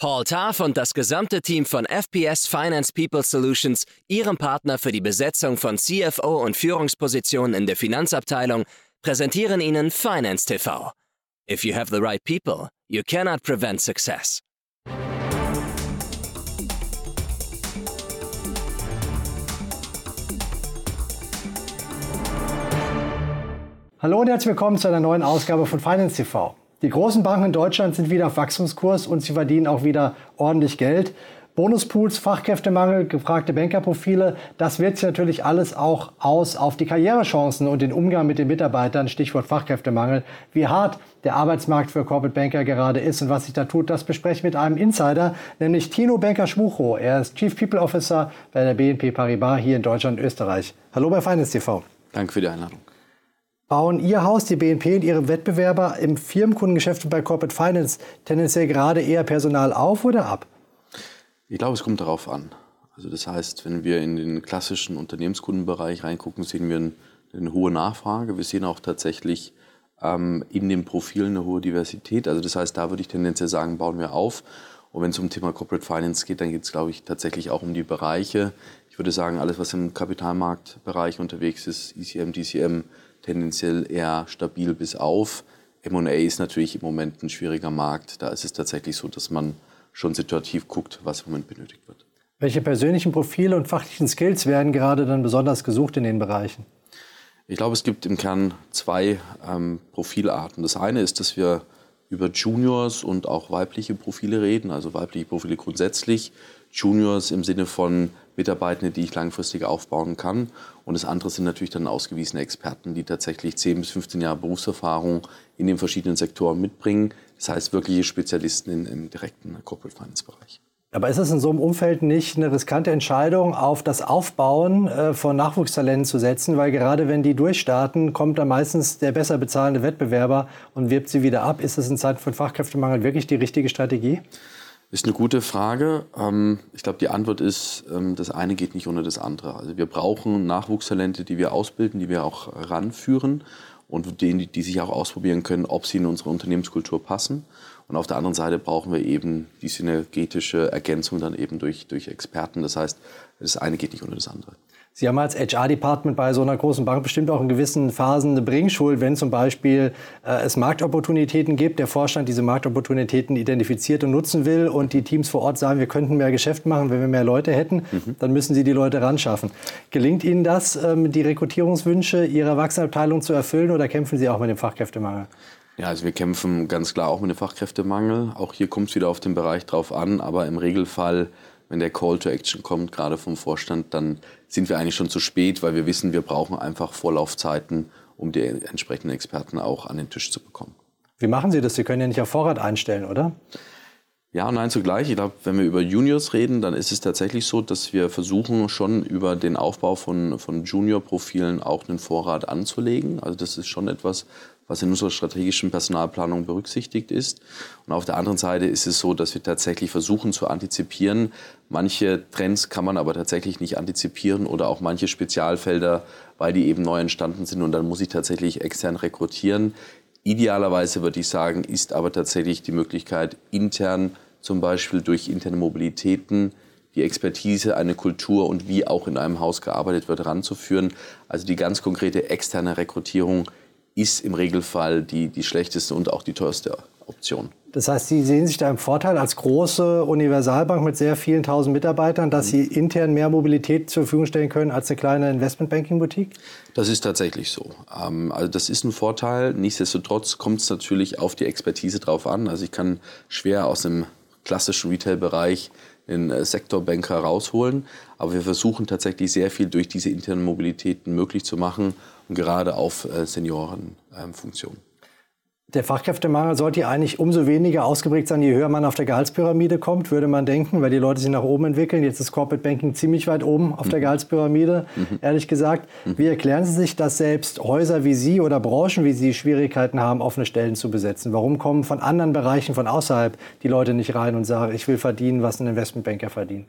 Paul Tarf und das gesamte Team von FPS Finance People Solutions, Ihrem Partner für die Besetzung von CFO und Führungspositionen in der Finanzabteilung, präsentieren Ihnen Finance TV. If you have the right people, you cannot prevent success. Hallo und herzlich willkommen zu einer neuen Ausgabe von Finance TV. Die großen Banken in Deutschland sind wieder auf Wachstumskurs und sie verdienen auch wieder ordentlich Geld. Bonuspools, Fachkräftemangel, gefragte Bankerprofile, das wirkt sich natürlich alles auch aus auf die Karrierechancen und den Umgang mit den Mitarbeitern, Stichwort Fachkräftemangel. Wie hart der Arbeitsmarkt für Corporate Banker gerade ist und was sich da tut, das bespreche ich mit einem Insider, nämlich Tino Banker-Schmucho. Er ist Chief People Officer bei der BNP Paribas hier in Deutschland und Österreich. Hallo bei Finance TV. Danke für die Einladung. Bauen Ihr Haus, die BNP und Ihre Wettbewerber im Firmenkundengeschäft und bei Corporate Finance tendenziell gerade eher Personal auf oder ab? Ich glaube, es kommt darauf an. Also das heißt, wenn wir in den klassischen Unternehmenskundenbereich reingucken, sehen wir eine, hohe Nachfrage. Wir sehen auch tatsächlich ähm, in den Profilen eine hohe Diversität. Also das heißt, da würde ich tendenziell sagen, bauen wir auf. Und wenn es um Thema Corporate Finance geht, dann geht es, glaube ich, tatsächlich auch um die Bereiche. Ich würde sagen, alles, was im Kapitalmarktbereich unterwegs ist, ECM, DCM, tendenziell eher stabil bis auf. M&A ist natürlich im Moment ein schwieriger Markt. Da ist es tatsächlich so, dass man schon situativ guckt, was im Moment benötigt wird. Welche persönlichen Profile und fachlichen Skills werden gerade dann besonders gesucht in den Bereichen? Ich glaube, es gibt im Kern zwei ähm, Profilarten. Das eine ist, dass wir über Juniors und auch weibliche Profile reden, also weibliche Profile grundsätzlich. Juniors im Sinne von Mitarbeitende, die ich langfristig aufbauen kann. Und das andere sind natürlich dann ausgewiesene Experten, die tatsächlich 10 bis 15 Jahre Berufserfahrung in den verschiedenen Sektoren mitbringen. Das heißt wirkliche Spezialisten in, im direkten Corporate Finance Bereich. Aber ist es in so einem Umfeld nicht eine riskante Entscheidung, auf das Aufbauen äh, von Nachwuchstalenten zu setzen? Weil gerade wenn die durchstarten, kommt dann meistens der besser bezahlende Wettbewerber und wirbt sie wieder ab. Ist es in Zeiten von Fachkräftemangel wirklich die richtige Strategie? Ist eine gute Frage. Ähm, ich glaube, die Antwort ist, ähm, das eine geht nicht ohne das andere. Also wir brauchen Nachwuchstalente, die wir ausbilden, die wir auch ranführen und denen, die sich auch ausprobieren können, ob sie in unsere Unternehmenskultur passen. Und auf der anderen Seite brauchen wir eben die synergetische Ergänzung dann eben durch, durch Experten. Das heißt, das eine geht nicht ohne das andere. Sie haben als HR-Department bei so einer großen Bank bestimmt auch in gewissen Phasen eine Bringschuld, wenn zum Beispiel äh, es Marktopportunitäten gibt, der Vorstand diese Marktopportunitäten identifiziert und nutzen will und die Teams vor Ort sagen, wir könnten mehr Geschäft machen, wenn wir mehr Leute hätten, mhm. dann müssen Sie die Leute ran schaffen. Gelingt Ihnen das, ähm, die Rekrutierungswünsche Ihrer Wachsenabteilung zu erfüllen oder kämpfen Sie auch mit dem Fachkräftemangel? Ja, also wir kämpfen ganz klar auch mit dem Fachkräftemangel. Auch hier kommt es wieder auf den Bereich drauf an, aber im Regelfall wenn der Call to Action kommt, gerade vom Vorstand, dann sind wir eigentlich schon zu spät, weil wir wissen, wir brauchen einfach Vorlaufzeiten, um die entsprechenden Experten auch an den Tisch zu bekommen. Wie machen Sie das? Sie können ja nicht auf Vorrat einstellen, oder? Ja und nein zugleich. Ich glaube, wenn wir über Juniors reden, dann ist es tatsächlich so, dass wir versuchen, schon über den Aufbau von, von Junior-Profilen auch einen Vorrat anzulegen. Also das ist schon etwas, was in unserer strategischen Personalplanung berücksichtigt ist. Und auf der anderen Seite ist es so, dass wir tatsächlich versuchen zu antizipieren. Manche Trends kann man aber tatsächlich nicht antizipieren oder auch manche Spezialfelder, weil die eben neu entstanden sind und dann muss ich tatsächlich extern rekrutieren. Idealerweise würde ich sagen, ist aber tatsächlich die Möglichkeit, intern zum Beispiel durch interne Mobilitäten die Expertise, eine Kultur und wie auch in einem Haus gearbeitet wird, ranzuführen. Also die ganz konkrete externe Rekrutierung ist im Regelfall die, die schlechteste und auch die teuerste Option. Das heißt, Sie sehen sich da im Vorteil als große Universalbank mit sehr vielen tausend Mitarbeitern, dass Sie intern mehr Mobilität zur Verfügung stellen können als eine kleine Investmentbanking-Boutique? Das ist tatsächlich so. Ähm, also das ist ein Vorteil. Nichtsdestotrotz kommt es natürlich auf die Expertise drauf an. Also ich kann schwer aus dem klassischen Retail-Bereich den äh, Sektorbanker rausholen. Aber wir versuchen tatsächlich sehr viel durch diese internen Mobilitäten möglich zu machen gerade auf äh, Seniorenfunktionen. Der Fachkräftemangel sollte ja eigentlich umso weniger ausgeprägt sein, je höher man auf der Gehaltspyramide kommt, würde man denken, weil die Leute sich nach oben entwickeln. Jetzt ist Corporate Banking ziemlich weit oben auf mhm. der Gehaltspyramide, mhm. ehrlich gesagt. Mhm. Wie erklären Sie sich, dass selbst Häuser wie Sie oder Branchen wie Sie Schwierigkeiten haben, offene Stellen zu besetzen? Warum kommen von anderen Bereichen von außerhalb die Leute nicht rein und sagen, ich will verdienen, was ein Investmentbanker verdient?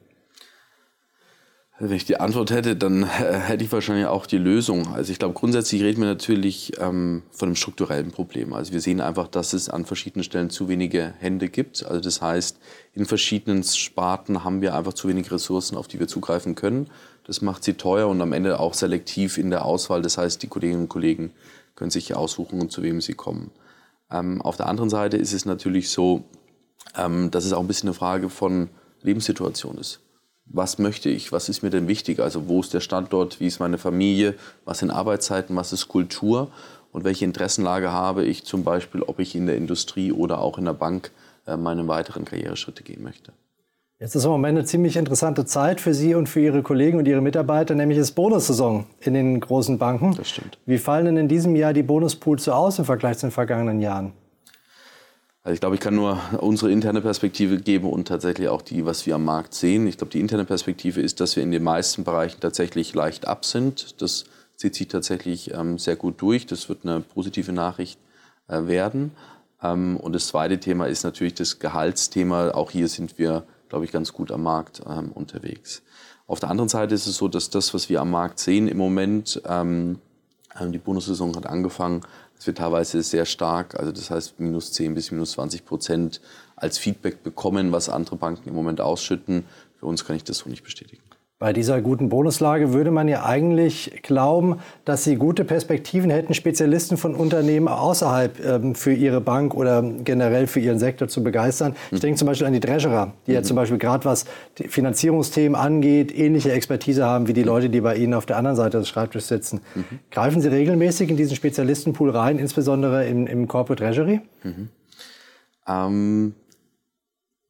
Wenn ich die Antwort hätte, dann äh, hätte ich wahrscheinlich auch die Lösung. Also ich glaube, grundsätzlich reden wir natürlich ähm, von einem strukturellen Problem. Also wir sehen einfach, dass es an verschiedenen Stellen zu wenige Hände gibt. Also das heißt, in verschiedenen Sparten haben wir einfach zu wenig Ressourcen, auf die wir zugreifen können. Das macht sie teuer und am Ende auch selektiv in der Auswahl. Das heißt, die Kolleginnen und Kollegen können sich aussuchen, zu wem sie kommen. Ähm, auf der anderen Seite ist es natürlich so, ähm, dass es auch ein bisschen eine Frage von Lebenssituation ist was möchte ich, was ist mir denn wichtig, also wo ist der Standort, wie ist meine Familie, was sind Arbeitszeiten, was ist Kultur und welche Interessenlage habe ich zum Beispiel, ob ich in der Industrie oder auch in der Bank äh, meine weiteren Karriereschritte gehen möchte. Jetzt ist im Moment eine ziemlich interessante Zeit für Sie und für Ihre Kollegen und Ihre Mitarbeiter, nämlich ist Bonussaison in den großen Banken. Das stimmt. Wie fallen denn in diesem Jahr die Bonuspools so aus im Vergleich zu den vergangenen Jahren? Also ich glaube, ich kann nur unsere interne Perspektive geben und tatsächlich auch die, was wir am Markt sehen. Ich glaube, die interne Perspektive ist, dass wir in den meisten Bereichen tatsächlich leicht ab sind. Das zieht sich tatsächlich ähm, sehr gut durch. Das wird eine positive Nachricht äh, werden. Ähm, und das zweite Thema ist natürlich das Gehaltsthema. Auch hier sind wir, glaube ich, ganz gut am Markt ähm, unterwegs. Auf der anderen Seite ist es so, dass das, was wir am Markt sehen im Moment, ähm, die Bonussaison hat angefangen, dass wir teilweise sehr stark, also das heißt minus 10 bis minus 20 Prozent als Feedback bekommen, was andere Banken im Moment ausschütten. Für uns kann ich das so nicht bestätigen. Bei dieser guten Bonuslage würde man ja eigentlich glauben, dass Sie gute Perspektiven hätten, Spezialisten von Unternehmen außerhalb ähm, für Ihre Bank oder generell für Ihren Sektor zu begeistern. Ich denke zum Beispiel an die Treasurer, die mhm. ja zum Beispiel gerade was Finanzierungsthemen angeht, ähnliche Expertise haben wie die Leute, die bei Ihnen auf der anderen Seite des Schreibtisches sitzen. Mhm. Greifen Sie regelmäßig in diesen Spezialistenpool rein, insbesondere im, im Corporate Treasury? Mhm. Ähm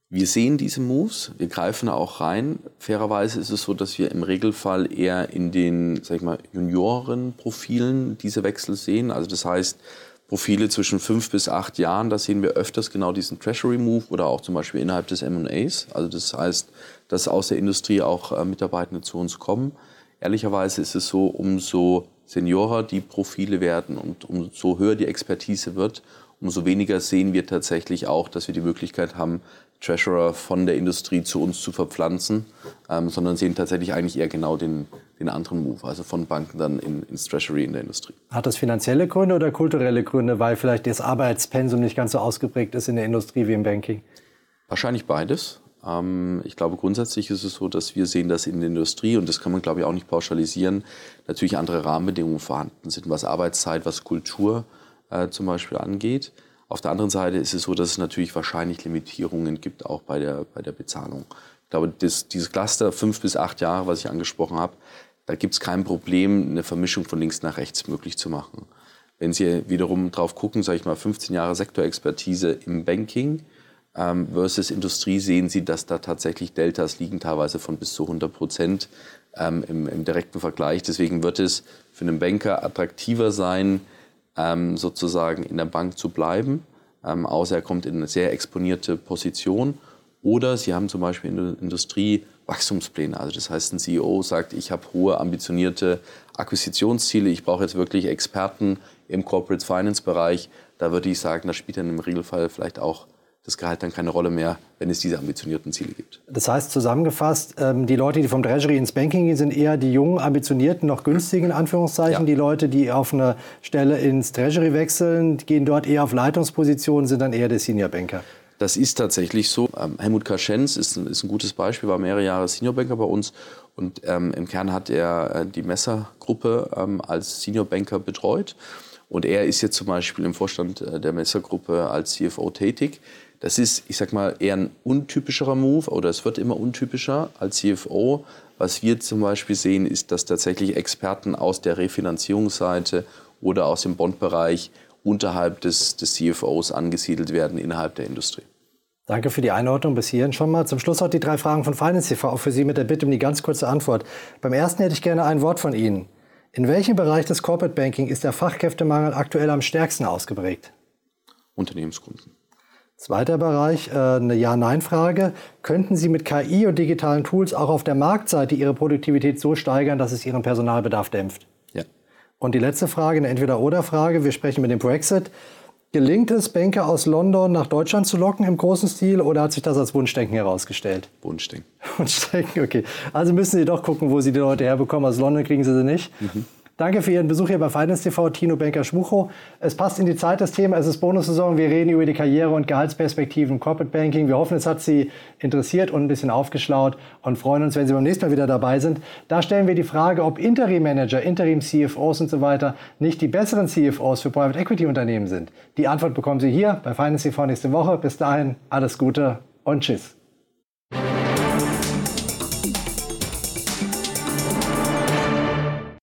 wir sehen diese Moves, wir greifen auch rein. Fairerweise ist es so, dass wir im Regelfall eher in den, sag ich mal, Juniorenprofilen diese Wechsel sehen. Also das heißt, Profile zwischen fünf bis acht Jahren, da sehen wir öfters genau diesen Treasury Move oder auch zum Beispiel innerhalb des M&As. Also das heißt, dass aus der Industrie auch äh, Mitarbeitende zu uns kommen. Ehrlicherweise ist es so, umso seniorer die Profile werden und umso höher die Expertise wird, umso weniger sehen wir tatsächlich auch, dass wir die Möglichkeit haben, Treasurer von der Industrie zu uns zu verpflanzen, ähm, sondern sehen tatsächlich eigentlich eher genau den, den anderen Move, also von Banken dann in, ins Treasury in der Industrie. Hat das finanzielle Gründe oder kulturelle Gründe, weil vielleicht das Arbeitspensum nicht ganz so ausgeprägt ist in der Industrie wie im Banking? Wahrscheinlich beides. Ähm, ich glaube, grundsätzlich ist es so, dass wir sehen, dass in der Industrie, und das kann man, glaube ich, auch nicht pauschalisieren, natürlich andere Rahmenbedingungen vorhanden sind, was Arbeitszeit, was Kultur äh, zum Beispiel angeht. Auf der anderen Seite ist es so, dass es natürlich wahrscheinlich Limitierungen gibt, auch bei der, bei der Bezahlung. Ich glaube, das, dieses Cluster fünf bis acht Jahre, was ich angesprochen habe, da gibt es kein Problem, eine Vermischung von links nach rechts möglich zu machen. Wenn Sie wiederum drauf gucken, sage ich mal, 15 Jahre Sektorexpertise im Banking ähm, versus Industrie, sehen Sie, dass da tatsächlich Deltas liegen, teilweise von bis zu 100 Prozent ähm, im, im direkten Vergleich. Deswegen wird es für einen Banker attraktiver sein, ähm, sozusagen in der Bank zu bleiben, ähm, außer er kommt in eine sehr exponierte Position. Oder Sie haben zum Beispiel in der Industrie Wachstumspläne. Also das heißt, ein CEO sagt, ich habe hohe ambitionierte Akquisitionsziele, ich brauche jetzt wirklich Experten im Corporate Finance Bereich. Da würde ich sagen, da spielt dann im Regelfall vielleicht auch das Gehalt dann keine Rolle mehr, wenn es diese ambitionierten Ziele gibt. Das heißt zusammengefasst, ähm, die Leute, die vom Treasury ins Banking gehen, sind eher die jungen, ambitionierten, noch günstigen, in Anführungszeichen. Ja. Die Leute, die auf eine Stelle ins Treasury wechseln, gehen dort eher auf Leitungspositionen, sind dann eher der Senior Banker. Das ist tatsächlich so. Ähm, Helmut Kaschenz ist, ist, ein gutes Beispiel, war mehrere Jahre Senior Banker bei uns und ähm, im Kern hat er äh, die Messergruppe ähm, als Senior Banker betreut. Und er ist jetzt zum Beispiel im Vorstand äh, der Messergruppe als CFO tätig. Das ist, ich sag mal, eher ein untypischerer Move oder es wird immer untypischer als CFO. Was wir zum Beispiel sehen, ist, dass tatsächlich Experten aus der Refinanzierungsseite oder aus dem Bondbereich unterhalb des, des CFOs angesiedelt werden innerhalb der Industrie. Danke für die Einordnung bis hierhin schon mal. Zum Schluss noch die drei Fragen von Finance TV, auch für Sie mit der Bitte um die ganz kurze Antwort. Beim ersten hätte ich gerne ein Wort von Ihnen. In welchem Bereich des Corporate Banking ist der Fachkräftemangel aktuell am stärksten ausgeprägt? Unternehmenskunden. Zweiter Bereich, äh, eine Ja-Nein-Frage. Könnten Sie mit KI und digitalen Tools auch auf der Marktseite Ihre Produktivität so steigern, dass es Ihren Personalbedarf dämpft? Ja. Und die letzte Frage, eine Entweder-Oder-Frage. Wir sprechen mit dem Brexit. Gelingt es, Banker aus London nach Deutschland zu locken im großen Stil oder hat sich das als Wunschdenken herausgestellt? Wunschdenken. Wunschdenken, okay. Also müssen Sie doch gucken, wo Sie die Leute herbekommen. Aus London kriegen Sie sie nicht. Mhm. Danke für Ihren Besuch hier bei Finance TV, Tino Banker-Schmucho. Es passt in die Zeit, das Thema. Es ist Bonussaison. Wir reden über die Karriere- und Gehaltsperspektiven Corporate Banking. Wir hoffen, es hat Sie interessiert und ein bisschen aufgeschlaut und freuen uns, wenn Sie beim nächsten Mal wieder dabei sind. Da stellen wir die Frage, ob Interim-Manager, Interim-CFOs und so weiter nicht die besseren CFOs für Private Equity-Unternehmen sind. Die Antwort bekommen Sie hier bei Finance TV nächste Woche. Bis dahin, alles Gute und Tschüss.